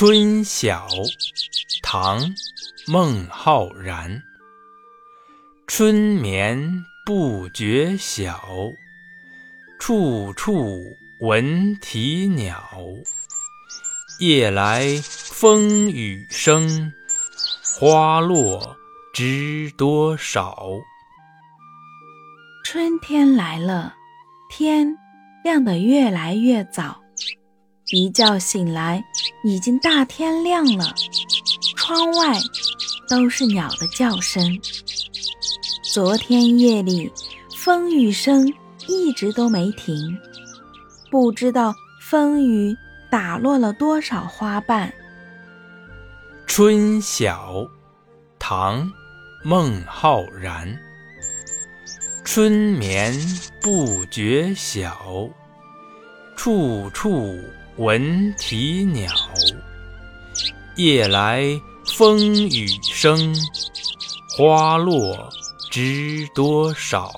春晓，唐·孟浩然。春眠不觉晓，处处闻啼鸟。夜来风雨声，花落知多少。春天来了，天亮得越来越早。一觉醒来，已经大天亮了。窗外都是鸟的叫声。昨天夜里风雨声一直都没停，不知道风雨打落了多少花瓣。春晓，唐·孟浩然。春眠不觉晓，处处。闻啼鸟，夜来风雨声，花落知多少。